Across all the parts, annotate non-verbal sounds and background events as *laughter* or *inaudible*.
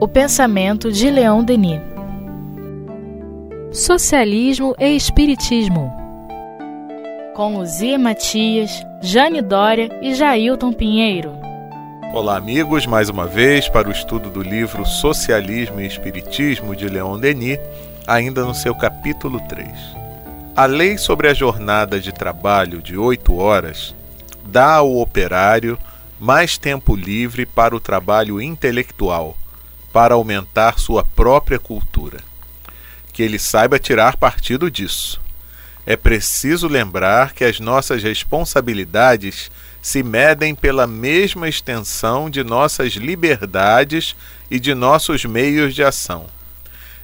O pensamento de Leon Denis. Socialismo e Espiritismo. Com Luzia Matias, Jane Dória e Jailton Pinheiro. Olá, amigos, mais uma vez para o estudo do livro Socialismo e Espiritismo de Leon Denis, ainda no seu capítulo 3. A lei sobre a jornada de trabalho de oito horas dá ao operário mais tempo livre para o trabalho intelectual, para aumentar sua própria cultura. Que ele saiba tirar partido disso. É preciso lembrar que as nossas responsabilidades se medem pela mesma extensão de nossas liberdades e de nossos meios de ação.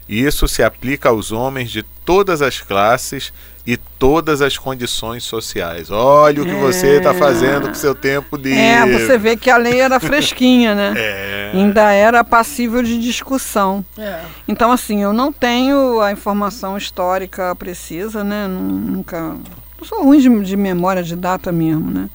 Isso se aplica aos homens de todas as classes e todas as condições sociais. Olha o que é... você está fazendo com seu tempo de. É, você vê que a lei era *laughs* fresquinha, né? É. Ainda era passível de discussão. É. Então, assim, eu não tenho a informação histórica precisa, né? Nunca. Eu sou ruim de, de memória de data mesmo, né?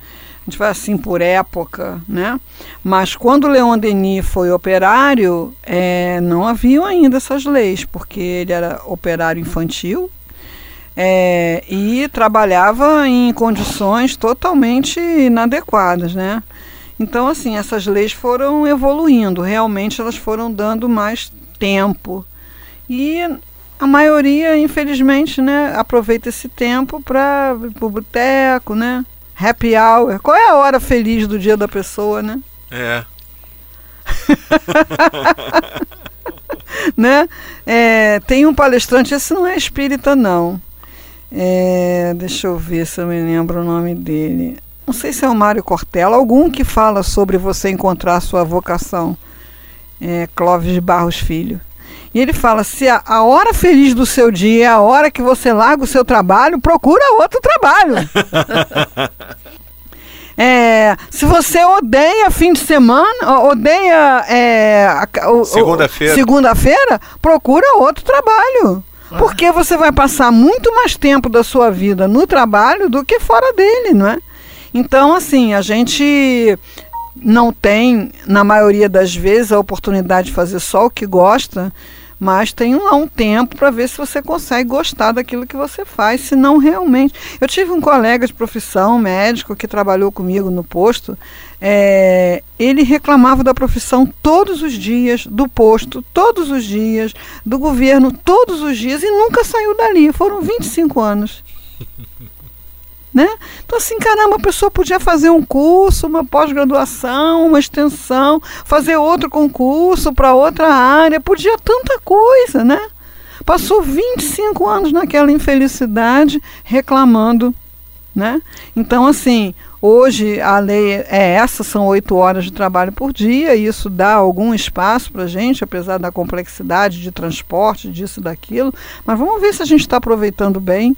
a gente vai assim por época, né? Mas quando Leon Denis foi operário, é, não haviam ainda essas leis, porque ele era operário infantil é, e trabalhava em condições totalmente inadequadas, né? Então, assim, essas leis foram evoluindo, realmente elas foram dando mais tempo. E a maioria, infelizmente, né, aproveita esse tempo para ir boteco, né? Happy hour. Qual é a hora feliz do dia da pessoa, né? É. *laughs* né? É, tem um palestrante, esse não é espírita, não. É, deixa eu ver se eu me lembro o nome dele. Não sei se é o Mário Cortella, algum que fala sobre você encontrar a sua vocação. É, Clóvis de Barros Filho. E ele fala: se a, a, hora feliz do seu dia é a hora que você larga o seu trabalho, procura outro trabalho. *laughs* É, se você odeia fim de semana, odeia é, segunda-feira, segunda-feira, procura outro trabalho. Porque você vai passar muito mais tempo da sua vida no trabalho do que fora dele, não é? Então, assim, a gente não tem, na maioria das vezes, a oportunidade de fazer só o que gosta mas tem lá um tempo para ver se você consegue gostar daquilo que você faz, se não realmente. Eu tive um colega de profissão, médico, que trabalhou comigo no posto, é, ele reclamava da profissão todos os dias, do posto todos os dias, do governo todos os dias e nunca saiu dali. Foram 25 anos. *laughs* Né? Então, assim, caramba, a pessoa podia fazer um curso, uma pós-graduação, uma extensão, fazer outro concurso para outra área, podia tanta coisa, né? Passou 25 anos naquela infelicidade reclamando, né? Então, assim, hoje a lei é essa, são oito horas de trabalho por dia, e isso dá algum espaço para a gente, apesar da complexidade de transporte, disso daquilo, mas vamos ver se a gente está aproveitando bem,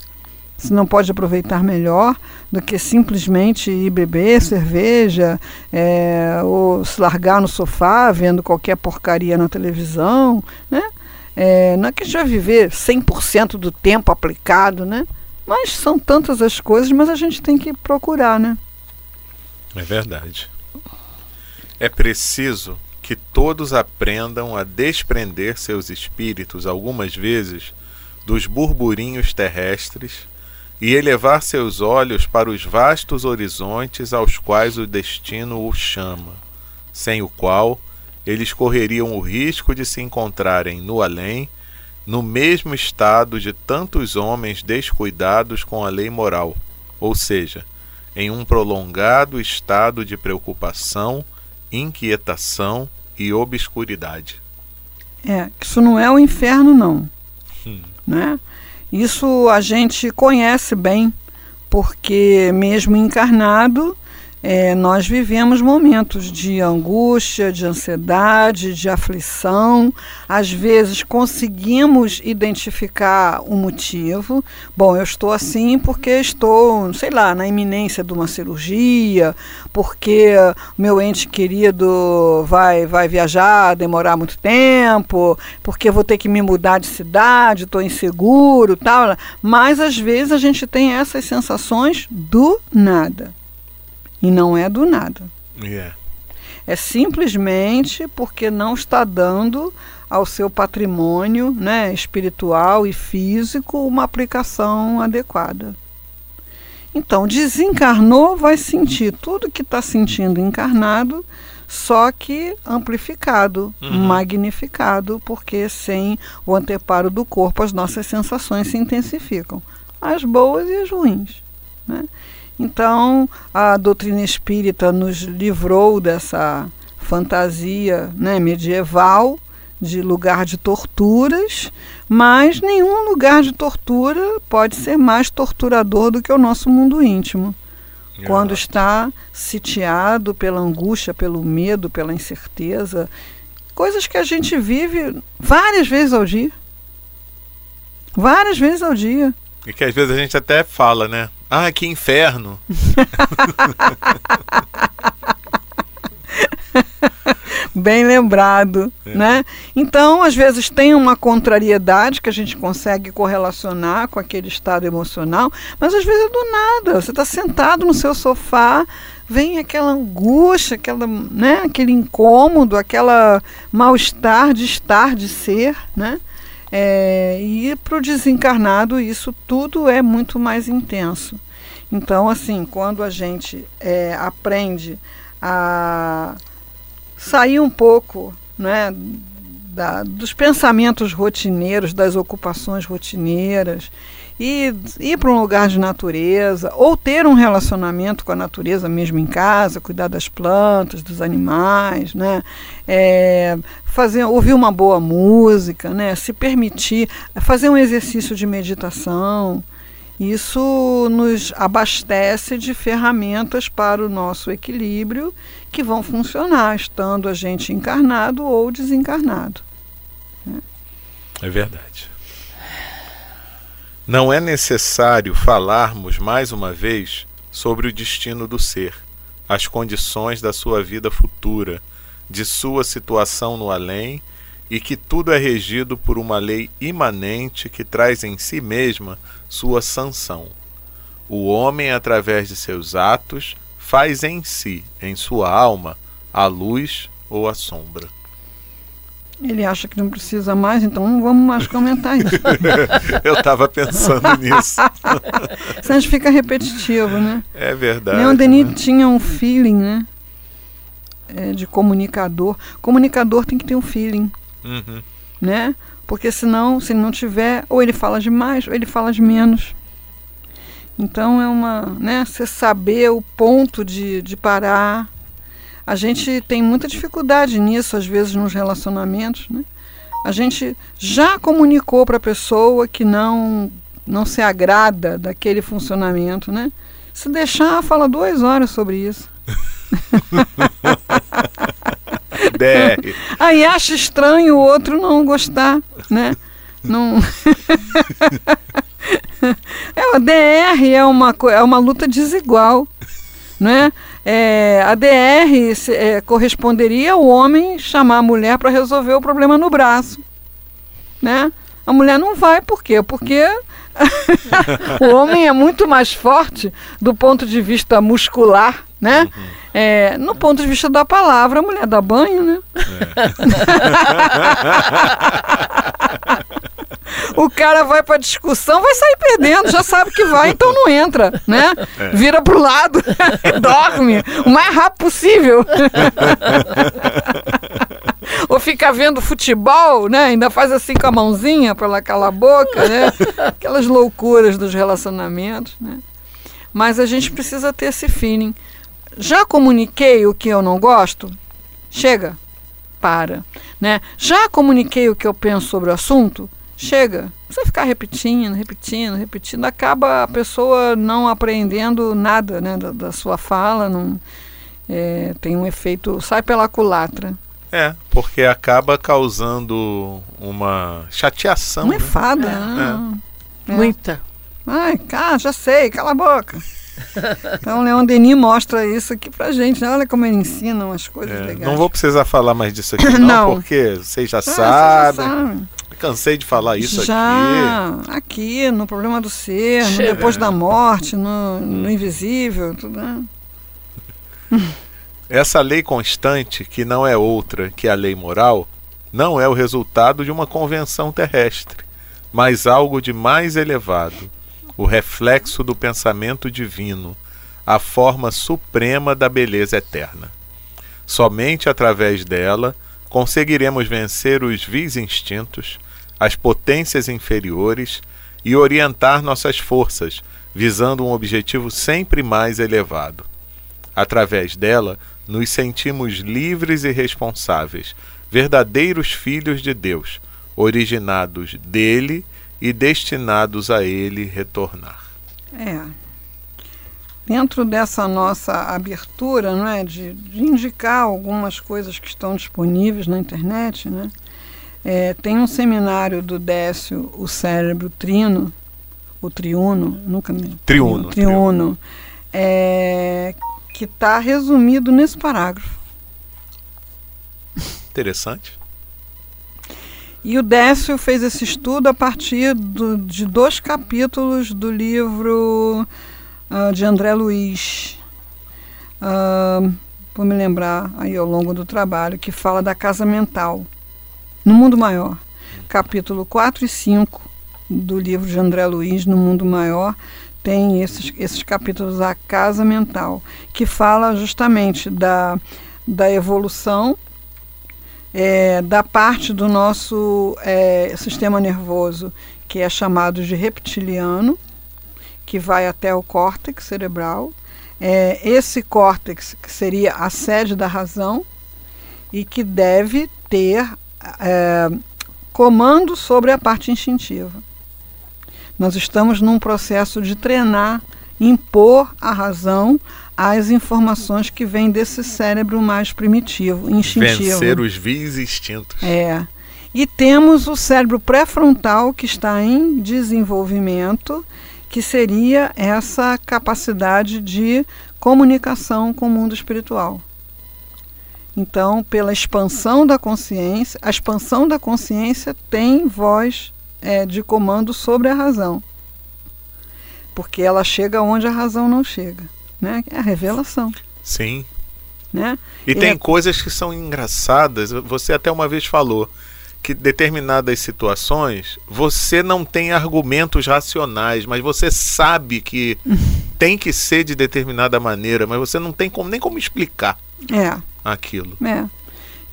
se não pode aproveitar melhor do que simplesmente ir beber cerveja é, ou se largar no sofá vendo qualquer porcaria na televisão, né? É, não é que a gente vai viver 100% do tempo aplicado, né? Mas são tantas as coisas, mas a gente tem que procurar, né? É verdade. É preciso que todos aprendam a desprender seus espíritos algumas vezes dos burburinhos terrestres e elevar seus olhos para os vastos horizontes aos quais o destino o chama, sem o qual eles correriam o risco de se encontrarem no além, no mesmo estado de tantos homens descuidados com a lei moral, ou seja, em um prolongado estado de preocupação, inquietação e obscuridade. É, isso não é o inferno, não. Hum. Né? Isso a gente conhece bem, porque mesmo encarnado, é, nós vivemos momentos de angústia, de ansiedade, de aflição. Às vezes conseguimos identificar o motivo. Bom, eu estou assim porque estou, sei lá, na iminência de uma cirurgia, porque meu ente querido vai, vai viajar, demorar muito tempo, porque vou ter que me mudar de cidade, estou inseguro, tal. Mas às vezes a gente tem essas sensações do nada. E não é do nada. Yeah. É simplesmente porque não está dando ao seu patrimônio né, espiritual e físico uma aplicação adequada. Então, desencarnou, vai sentir tudo que está sentindo encarnado, só que amplificado, uhum. magnificado, porque sem o anteparo do corpo as nossas sensações se intensificam, as boas e as ruins. Né? Então, a doutrina espírita nos livrou dessa fantasia né, medieval de lugar de torturas, mas nenhum lugar de tortura pode ser mais torturador do que o nosso mundo íntimo. Quando está sitiado pela angústia, pelo medo, pela incerteza, coisas que a gente vive várias vezes ao dia. Várias vezes ao dia. E que às vezes a gente até fala, né? Ah, que inferno! *laughs* Bem lembrado, é. né? Então, às vezes tem uma contrariedade que a gente consegue correlacionar com aquele estado emocional, mas às vezes é do nada. Você está sentado no seu sofá, vem aquela angústia, aquela, né, aquele incômodo, aquela mal-estar de estar, de ser, né? É, e para o desencarnado isso tudo é muito mais intenso. Então, assim, quando a gente é, aprende a sair um pouco né, da, dos pensamentos rotineiros, das ocupações rotineiras, e ir para um lugar de natureza, ou ter um relacionamento com a natureza mesmo em casa, cuidar das plantas, dos animais, né? É, fazer, ouvir uma boa música, né? se permitir, fazer um exercício de meditação. Isso nos abastece de ferramentas para o nosso equilíbrio que vão funcionar, estando a gente encarnado ou desencarnado. Né? É verdade. Não é necessário falarmos mais uma vez sobre o destino do ser, as condições da sua vida futura, de sua situação no além e que tudo é regido por uma lei imanente que traz em si mesma sua sanção. O homem, através de seus atos, faz em si, em sua alma, a luz ou a sombra. Ele acha que não precisa mais, então não vamos mais comentar isso. *laughs* Eu estava pensando *laughs* nisso. Senão fica repetitivo, né? É verdade. Leon Denis né? tinha um feeling, né? É, de comunicador. Comunicador tem que ter um feeling, uhum. né? Porque senão, se ele não tiver, ou ele fala demais, ou ele fala de menos. Então é uma, né, você saber o ponto de, de parar. A gente tem muita dificuldade nisso, às vezes, nos relacionamentos. Né? A gente já comunicou para a pessoa que não, não se agrada daquele funcionamento. Né? Se deixar, fala duas horas sobre isso. DR. *laughs* Aí acha estranho o outro não gostar, né? Não. *laughs* é, a DR é uma, é uma luta desigual. Né? É, a DR é, corresponderia ao homem chamar a mulher para resolver o problema no braço. Né? A mulher não vai, por quê? Porque *laughs* o homem é muito mais forte do ponto de vista muscular, né? Uhum. É, no ponto de vista da palavra, a mulher dá banho, né? É. *laughs* o cara vai para discussão, vai sair perdendo, já sabe que vai, então não entra, né? É. Vira pro lado, *laughs* dorme o mais rápido possível. Ou fica vendo futebol, né? Ainda faz assim com a mãozinha para lá calar a boca, né? *laughs* Aquelas loucuras dos relacionamentos, né? Mas a gente precisa ter esse feeling. Já comuniquei o que eu não gosto? Chega, para. Né? Já comuniquei o que eu penso sobre o assunto? Chega. Você ficar repetindo, repetindo, repetindo, acaba a pessoa não aprendendo nada né, da, da sua fala, não, é, tem um efeito, sai pela culatra. É, porque acaba causando uma chateação. Uma né? enfada. É. Né? É. Muita. Ai, cara, já sei, cala a boca. *laughs* Então, Leon Denis mostra isso aqui pra gente. Né? Olha como ele ensina umas coisas é, legais. Não vou precisar falar mais disso aqui, *laughs* não, não. porque vocês já ah, sabem. Já sabe. Cansei de falar isso já, aqui. aqui, no problema do ser, no depois da morte, no, no invisível, tudo. Né? *laughs* Essa lei constante, que não é outra que a lei moral, não é o resultado de uma convenção terrestre, mas algo de mais elevado, o reflexo do pensamento divino, a forma suprema da beleza eterna. Somente através dela conseguiremos vencer os vis instintos, as potências inferiores e orientar nossas forças, visando um objetivo sempre mais elevado. Através dela, nos sentimos livres e responsáveis, verdadeiros filhos de Deus, originados dele e destinados a ele retornar. É. Dentro dessa nossa abertura, não é, de, de indicar algumas coisas que estão disponíveis na internet, né? É, tem um seminário do Décio, o cérebro trino, o triuno, nunca me. Triuno. Triuno. triuno é, que está resumido nesse parágrafo. Interessante. E o Décio fez esse estudo a partir do, de dois capítulos do livro uh, de André Luiz. Uh, vou me lembrar aí ao longo do trabalho, que fala da casa mental no mundo maior. Capítulo 4 e 5 do livro de André Luiz, No Mundo Maior, tem esses, esses capítulos A Casa Mental, que fala justamente da, da evolução é, da parte do nosso é, sistema nervoso que é chamado de reptiliano, que vai até o córtex cerebral. É, esse córtex que seria a sede da razão e que deve ter é, comando sobre a parte instintiva. Nós estamos num processo de treinar, impor a razão às informações que vêm desse cérebro mais primitivo, instintivo. Vencer os vis instintos. É. E temos o cérebro pré-frontal que está em desenvolvimento, que seria essa capacidade de comunicação com o mundo espiritual. Então, pela expansão da consciência, a expansão da consciência tem voz é, de comando sobre a razão. Porque ela chega onde a razão não chega. Né? É a revelação. Sim. Né? E, e tem é... coisas que são engraçadas. Você até uma vez falou que determinadas situações você não tem argumentos racionais, mas você sabe que *laughs* tem que ser de determinada maneira, mas você não tem como, nem como explicar é. aquilo. É.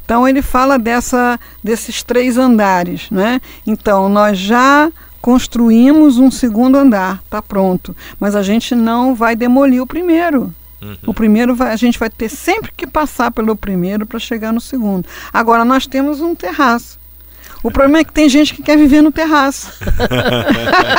Então ele fala dessa, desses três andares, né? Então nós já construímos um segundo andar, está pronto, mas a gente não vai demolir o primeiro. Uhum. O primeiro vai, a gente vai ter sempre que passar pelo primeiro para chegar no segundo. Agora nós temos um terraço. O problema é que tem gente que quer viver no terraço.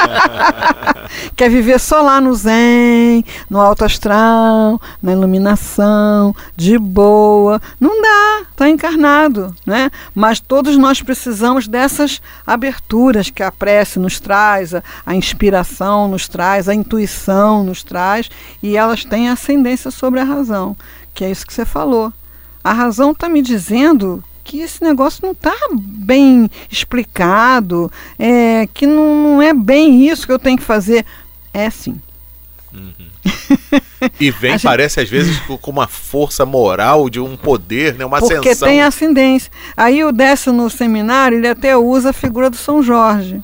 *laughs* quer viver só lá no zen, no alto astral, na iluminação, de boa. Não dá, está encarnado, né? Mas todos nós precisamos dessas aberturas que a prece nos traz, a, a inspiração nos traz, a intuição nos traz, e elas têm ascendência sobre a razão, que é isso que você falou. A razão está me dizendo que esse negócio não está bem explicado, é, que não, não, é bem isso que eu tenho que fazer. É sim. Uhum. e vem, *laughs* gente... parece às vezes com uma força moral de um poder, né, uma Porque ascensão. Porque tem ascendência. Aí o Décio no seminário, ele até usa a figura do São Jorge.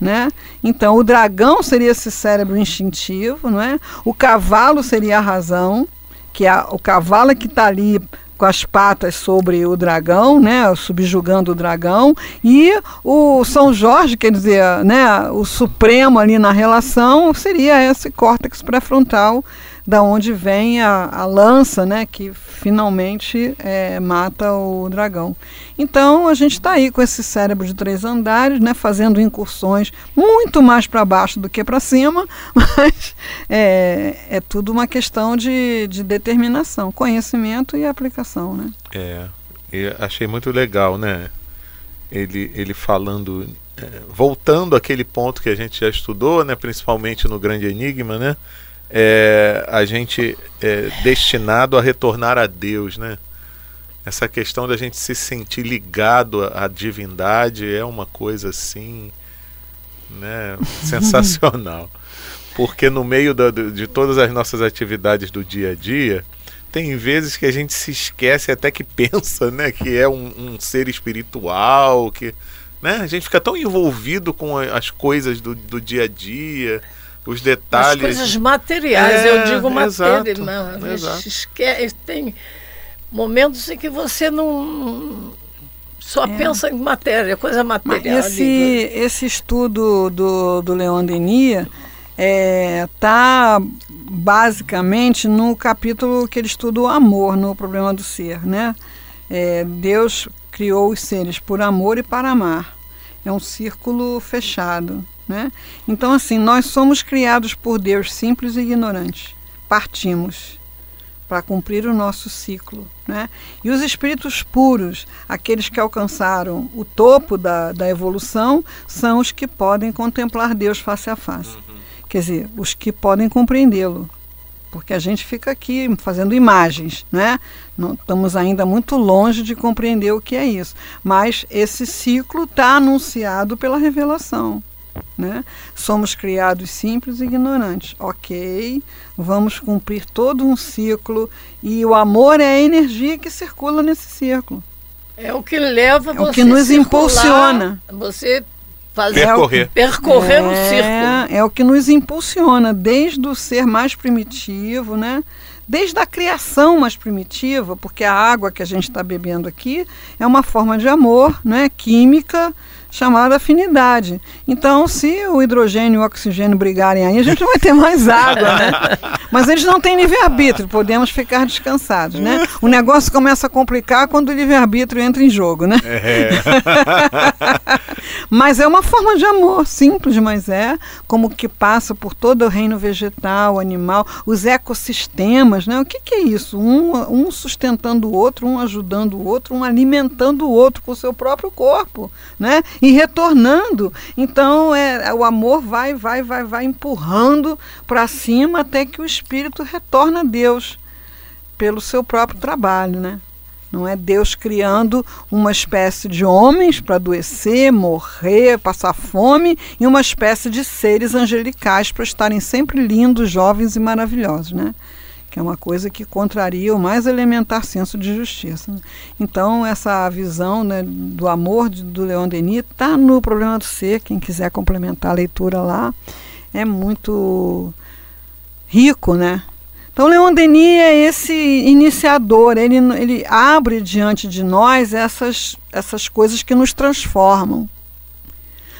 Né? Então, o dragão seria esse cérebro instintivo, não é? o cavalo seria a razão, que é o cavalo que está ali com as patas sobre o dragão, né, subjugando o dragão, e o São Jorge, quer dizer, né, o supremo ali na relação seria esse córtex pré-frontal da onde vem a, a lança, né, que finalmente é, mata o dragão. Então a gente está aí com esse cérebro de três andares, né, fazendo incursões muito mais para baixo do que para cima, *laughs* mas é, é tudo uma questão de, de determinação, conhecimento e aplicação, né? É, eu achei muito legal, né? Ele, ele falando, é, voltando àquele ponto que a gente já estudou, né, principalmente no Grande Enigma, né? É, a gente é destinado a retornar a Deus, né? Essa questão da gente se sentir ligado à divindade é uma coisa assim, né? *laughs* Sensacional. Porque no meio da, de todas as nossas atividades do dia a dia, tem vezes que a gente se esquece até que pensa, né, que é um, um ser espiritual, que, né, a gente fica tão envolvido com as coisas do, do dia a dia, os detalhes. As coisas materiais, É, eu digo matéria, exato, não, a gente exato. esquece, tem momentos em que você não só pensa em matéria, coisa É. Material. esse, esse estudo do, do Leon Denis está basicamente no capítulo que ele estuda o amor no problema do ser, né? É, Deus criou os seres por amor e para amar. É um círculo fechado, né? Então, assim, nós somos criados por Deus simples e ignorantes. Partimos para cumprir o nosso ciclo. Né? E os espíritos puros, aqueles que alcançaram o topo da, da evolução, são os que podem contemplar Deus face a face. Quer dizer, os que podem compreendê-lo. Porque a gente fica aqui fazendo imagens, né? Não estamos ainda muito longe de compreender o que é isso. Mas esse ciclo está anunciado pela revelação. Né? Somos criados simples e ignorantes. Ok, vamos cumprir todo um ciclo e o amor é a energia que circula nesse círculo. É o que leva É você o que nos circular, impulsiona. Você fazer Percorrer. percorrer o é, círculo. É o que nos impulsiona, desde o ser mais primitivo, né? Desde a criação mais primitiva, porque a água que a gente está bebendo aqui é uma forma de amor, né? Química chamada afinidade. Então, se o hidrogênio e o oxigênio brigarem aí, a gente vai ter mais água, né? Mas eles não têm livre-arbítrio, podemos ficar descansados, né? O negócio começa a complicar quando o livre-arbítrio entra em jogo, né? É. *laughs* Mas é uma forma de amor, simples, mas é como que passa por todo o reino vegetal, animal, os ecossistemas, né? O que, que é isso? Um, um sustentando o outro, um ajudando o outro, um alimentando o outro com o seu próprio corpo, né? E retornando. Então, é, o amor vai, vai, vai, vai empurrando para cima até que o espírito retorna a Deus pelo seu próprio trabalho, né? Não é Deus criando uma espécie de homens para adoecer, morrer, passar fome, e uma espécie de seres angelicais para estarem sempre lindos, jovens e maravilhosos, né? Que é uma coisa que contraria o mais elementar senso de justiça. Então, essa visão né, do amor de, do Leon Denis está no Problema do Ser. Quem quiser complementar a leitura lá, é muito rico, né? Então, Leon Denis é esse iniciador, ele, ele abre diante de nós essas, essas coisas que nos transformam.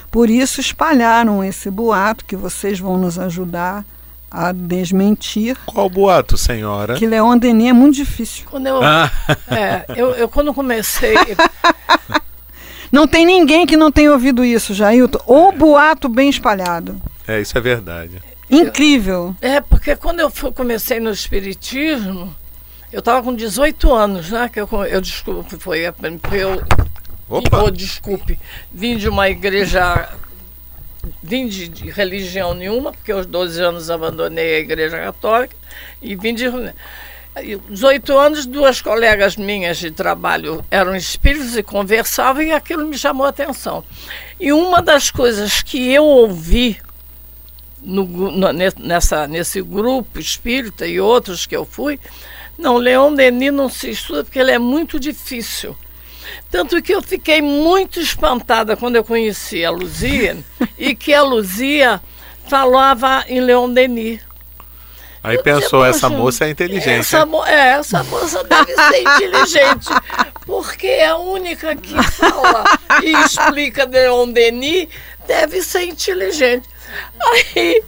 Por isso, espalharam esse boato que vocês vão nos ajudar a desmentir. Qual boato, senhora? Que Leon Denis é muito difícil. Quando eu, Ah, é, eu, eu quando comecei, *laughs* Não tem ninguém que não tenha ouvido isso, Jailton. Ou boato bem espalhado. é, isso é verdade. Incrível. é porque quando eu fui- comecei no espiritismo, eu estava com 18 anos, né? Que eu, eu desculpe, foi eu Opa! Oh, desculpe, vim de uma igreja, vim de, de religião nenhuma, porque aos 12 anos abandonei a igreja católica e vim de. e, 18 anos, duas colegas minhas de trabalho eram espíritos e conversavam e aquilo me chamou a atenção. E uma das coisas que eu ouvi no, no- ne- nessa, nesse grupo espírita e outros que eu fui, não, Leon Denis não se estuda porque ele é muito difícil. Tanto que eu fiquei muito espantada quando eu conheci a Luzia *laughs* e que a Luzia falava em Leon Denis. Aí Eu pensou, dizia, essa "Poxa, moça é inteligente. Essa, mo- é, essa moça deve ser *laughs* inteligente, porque é a única que fala e explica Leon Denis, deve ser inteligente. Aí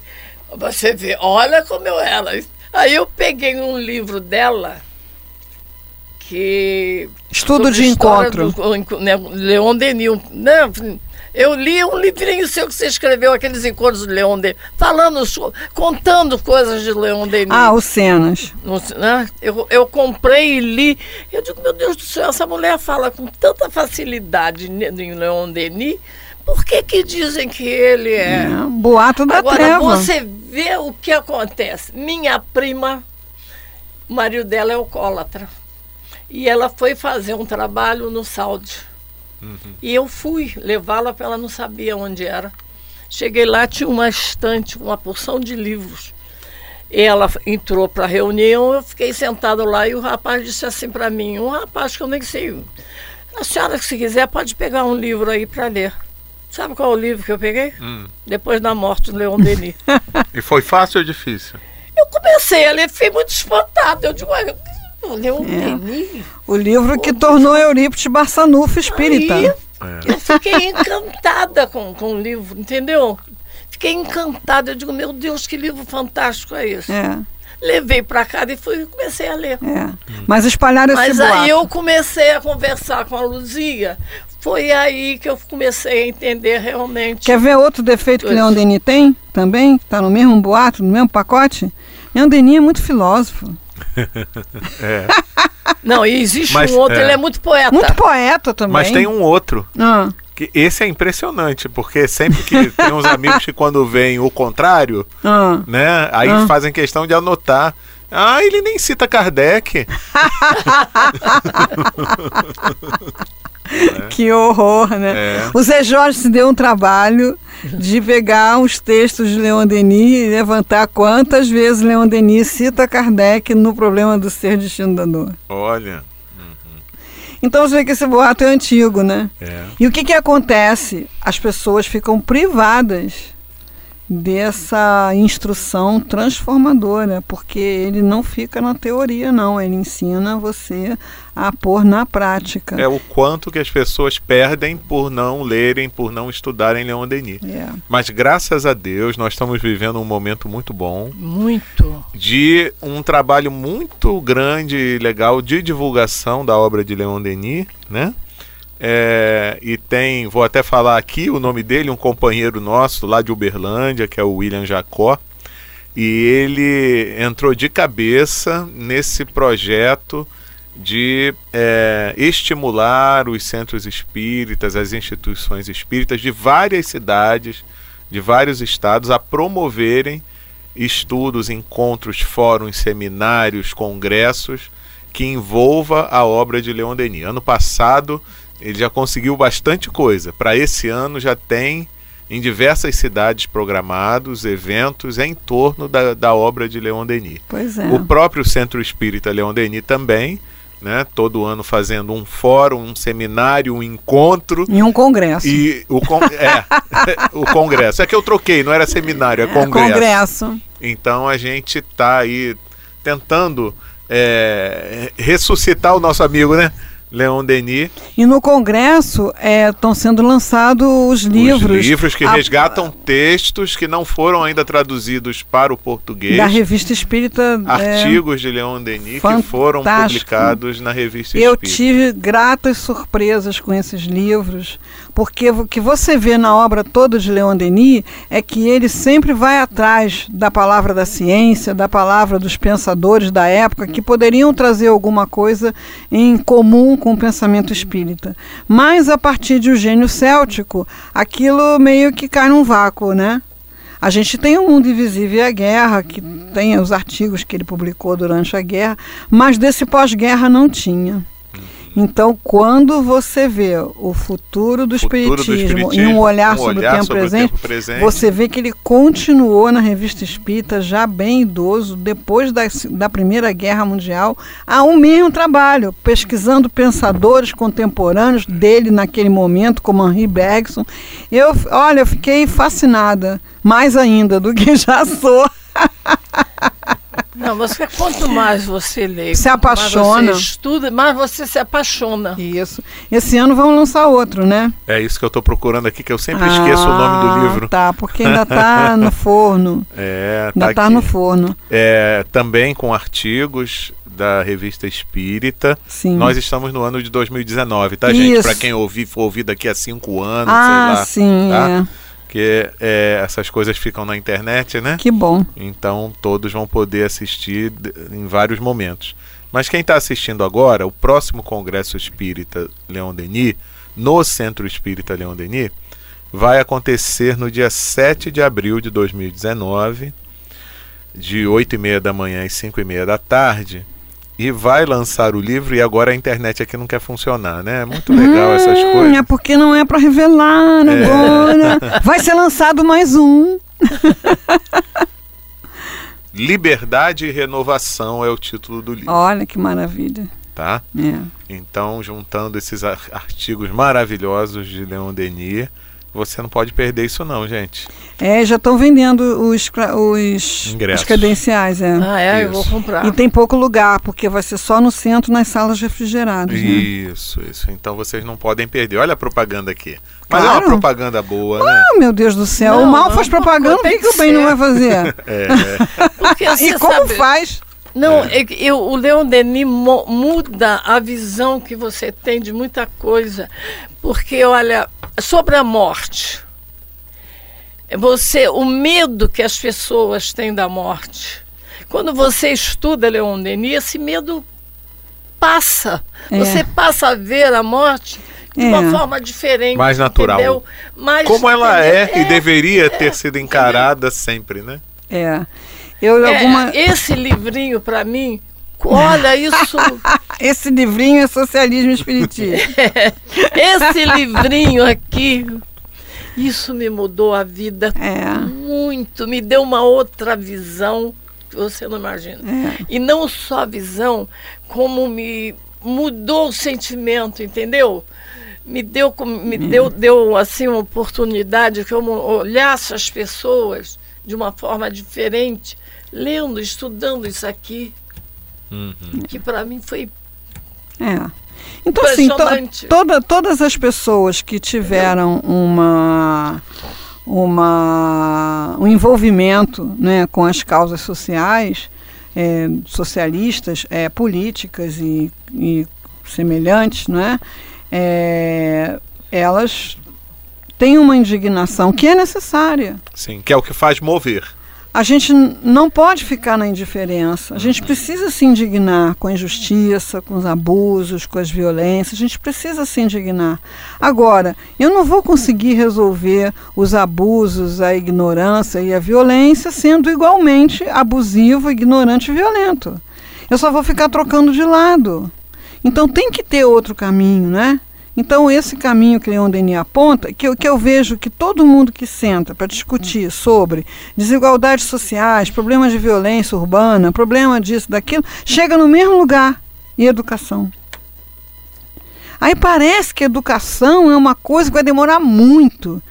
você vê, olha como eu era. Aí eu peguei um livro dela que Estudo de encontro. do- né, Leon Denis. Né, eu li um livrinho seu que você escreveu, aqueles encontros de Leon Denis, falando, contando coisas de Leon Denis. Ah, os cenas. Né? eu, eu comprei e li. Eu digo, meu Deus do céu, essa mulher fala com tanta facilidade em Leon Denis, por que, que dizem que ele é. É, boato da Agora, treva. você vê o que acontece. Minha prima, o marido dela é alcoólatra. E ela foi fazer um trabalho no Saudi. E eu fui levá-la, porque ela não sabia onde era. Cheguei lá, tinha uma estante com uma porção de livros. ela entrou para a reunião, eu fiquei sentado lá e o rapaz disse assim para mim, um rapaz que eu nem sei, a senhora se quiser pode pegar um livro aí para ler. Sabe qual é o livro que eu peguei? Hum. Depois da morte do Leon Denis. *laughs* E foi fácil ou difícil? eu comecei a ler, fiquei muito espantado. Eu digo, o Leon É. O livro que tornou Eurípides Barçanufo espírita. Aí, É. eu fiquei encantada com, com o livro, entendeu? Fiquei encantada. Eu digo, meu Deus, que livro fantástico é esse. É, Levei para casa e fui, comecei a ler. é. Mas espalharam esse Mas boato. aí eu comecei a conversar com a Luzia. Foi aí que eu comecei a entender realmente. Quer ver outro defeito que. Leon Denis tem também? Está no mesmo boato, no mesmo pacote? Leon Denis é muito filósofo. *laughs* É. Não, e existe Mas, um outro, é. ele é muito poeta. Muito poeta também. Mas tem um outro. Ah, Que esse é impressionante, porque sempre que *laughs* tem uns amigos que quando veem o contrário, ah. né? Aí Ah. fazem questão de anotar. Ah, ele nem cita Kardec. *laughs* Que horror, né? É. O Zé Jorge se deu um trabalho de pegar os textos de Leon Denis e levantar quantas vezes Leon Denis cita Kardec no problema do ser destino da dor. Olha. Então você vê que esse boato é antigo, né? É. E o que, que acontece? As pessoas ficam privadas dessa instrução transformadora, porque ele não fica na teoria, não. Ele ensina você a pôr na prática. É o quanto que as pessoas perdem por não lerem, por não estudarem Leon Denis. É. Mas graças a Deus nós estamos vivendo um momento muito bom Muito. de um trabalho muito grande e legal de divulgação da obra de Leon Denis, né? É, e tem, vou até falar aqui o nome dele, um companheiro nosso lá de Uberlândia, que é o William Jacó, e ele entrou de cabeça nesse projeto de é, estimular os centros espíritas, as instituições espíritas de várias cidades, de vários estados, a promoverem estudos, encontros, fóruns, seminários, congressos que envolva a obra de Leon Denis. Ano passado ele já conseguiu bastante coisa. Para esse ano já tem em diversas cidades programados eventos em torno da, da obra de Leon Denis. Pois é. O próprio Centro Espírita Leon Denis também, né, todo ano fazendo um fórum, um seminário, um encontro. Em um congresso. E o, con é, *laughs* *laughs* o congresso. É que eu troquei, não era seminário, é É, congresso. congresso. Então a gente está aí tentando é, ressuscitar o nosso amigo, né? Leon Denis. E no congresso estão sendo lançados os livros, Os livros que a- resgatam textos que não foram ainda traduzidos para o português. da revista espírita. é, Artigos de Leon Denis que foram fantástico. publicados na revista Eu Espírita. tive gratas surpresas com esses livros, porque o que você vê na obra toda de Leon Denis é que ele sempre vai atrás da palavra da ciência, da palavra dos pensadores da época, que poderiam trazer alguma coisa em comum com o pensamento espírita. Mas a partir de O Gênio Céltico, aquilo meio que cai num vácuo, né? A gente tem o Mundo Invisível e a Guerra, que tem os artigos que ele publicou durante a guerra, mas desse pós-guerra não tinha. Então, quando você vê o futuro do, Futuro do espiritismo, e um olhar, sobre, o tempo sobre presente, tempo presente. você vê que ele continuou na revista espírita, já bem idoso, depois da, da Primeira Guerra Mundial, a um mesmo trabalho, pesquisando pensadores contemporâneos dele naquele momento, como Henri Bergson. Eu, olha, eu fiquei fascinada, mais ainda do que já sou. *laughs* Não, você quanto mais você lê, Se apaixona. mais você estuda, mais você se apaixona. Isso. Esse ano vamos lançar outro, né? É isso que eu estou procurando aqui, que eu sempre esqueço o nome do Ah, livro. Tá, porque ainda tá no *laughs* forno. É, Ainda tá tá aqui. no forno. É, também com artigos da revista Espírita. Sim. Nós estamos no ano de 2019, tá, gente? Isso. Para quem ouvir, for ouvir daqui a cinco anos, ah, sei lá. sim, tá? é. Porque é, essas coisas ficam na internet, né? Que bom. Então todos vão poder assistir em vários momentos. Mas quem está assistindo agora, o próximo Congresso Espírita Leon Denis, no Centro Espírita Leon Denis, vai acontecer no dia 7 de abril de 2019, de 8 e meia da manhã às 5 e meia da tarde. E vai lançar o livro, e agora a internet aqui não quer funcionar, né? É muito legal essas Hum, coisas. É porque não é para revelar É. agora. *laughs* Vai ser lançado mais um. *laughs* Liberdade e Renovação é o título do livro. Olha que maravilha. Tá? É. Então, juntando esses artigos maravilhosos de Leon Denis, você não pode perder isso não, gente. É, já estão vendendo os, os, os, credenciais. É. Ah, é? Isso. Eu vou comprar. E tem pouco lugar, porque vai ser só no centro, nas salas refrigeradas. Né? Isso, né? isso. Então vocês não podem perder. Olha a propaganda aqui. Mas claro. é uma propaganda boa, né? Ah, meu Deus do céu. Não, o mal não, faz propaganda, por que, o bem não vai fazer? *laughs* É. *laughs* E como sabe... faz? Não, é. eu, o Leon Denis muda a visão que você tem de muita coisa. Porque, olha, sobre a morte, você, o medo que as pessoas têm da morte. Quando você estuda Leon Denis, esse medo passa. É. Você passa a ver a morte de uma é. forma diferente. Mais natural. Mais, Como ela é, é, e deveria ter sido encarada sempre, né? É. Eu, é, alguma... Esse livrinho, para mim, olha isso. *laughs* esse livrinho é socialismo espiritismo. *laughs* esse livrinho aqui, isso me mudou a vida é. muito, me deu uma outra visão que você não imagina. É. E não só a visão, como me mudou o sentimento, entendeu? Me deu, me é. deu, deu assim uma oportunidade que eu olhasse as pessoas de uma forma diferente lendo, estudando isso aqui, uhum. que para mim foi é. Então, assim, to, toda, todas as pessoas que tiveram uma, uma, um envolvimento né, com as causas sociais, é, socialistas, é, políticas e, e semelhantes, né, é, elas têm uma indignação que é necessária. Sim, que é o que faz mover a gente não pode ficar na indiferença. A gente precisa se indignar com a injustiça, com os abusos, com as violências. A gente precisa se indignar. Agora, eu não vou conseguir resolver os abusos, a ignorância e a violência sendo igualmente abusivo, ignorante e violento. Eu só vou ficar trocando de lado. Então tem que ter outro caminho, né? Então, esse caminho que Leon Denis aponta, que eu, que eu vejo que todo mundo que senta para discutir sobre desigualdades sociais, problemas de violência urbana, problema disso, daquilo, chega no mesmo lugar, e educação. Aí parece que educação é uma coisa que vai demorar muito.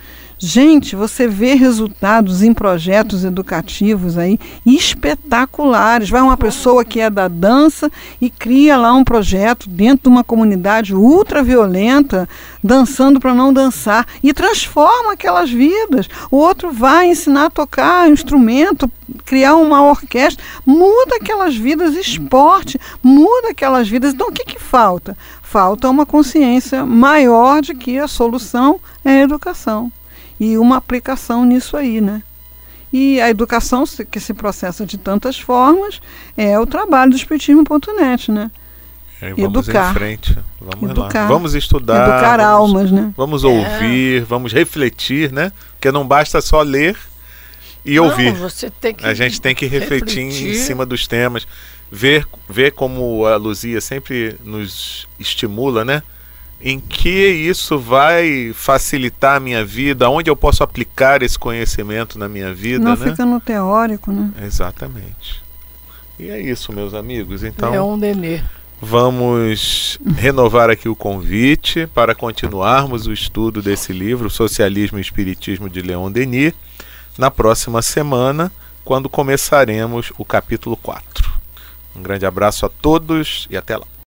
Gente, você vê resultados em projetos educativos aí espetaculares. Vai uma pessoa que é da dança e cria lá um projeto dentro de uma comunidade ultra violenta, dançando para não dançar, e transforma aquelas vidas. O outro vai ensinar a tocar instrumento, criar uma orquestra, muda aquelas vidas, esporte, muda aquelas vidas. Então o que, que falta? Falta uma consciência maior de que a solução é a educação e uma aplicação nisso aí, né? E a educação, que se processa de tantas formas, é o trabalho do Espiritismo.net, né? É, vamos Educar. em frente. Vamos Educar. lá. Vamos estudar. Educar vamos, almas, né? Vamos ouvir, é. vamos refletir, né? Porque não basta só ler e não, ouvir. Você tem que a gente tem que refletir, refletir, em cima dos temas, ver, ver como a Luzia sempre nos estimula, né? Em que isso vai facilitar a minha vida, onde eu posso aplicar esse conhecimento na minha vida. Não né? fica no teórico, né? Exatamente. E é isso, meus amigos. Então, é um Denê. Vamos *laughs* renovar aqui o convite para continuarmos o estudo desse livro, Socialismo e Espiritismo de Leon Denis, na próxima semana, quando começaremos o capítulo 4. Um grande abraço a todos e até lá.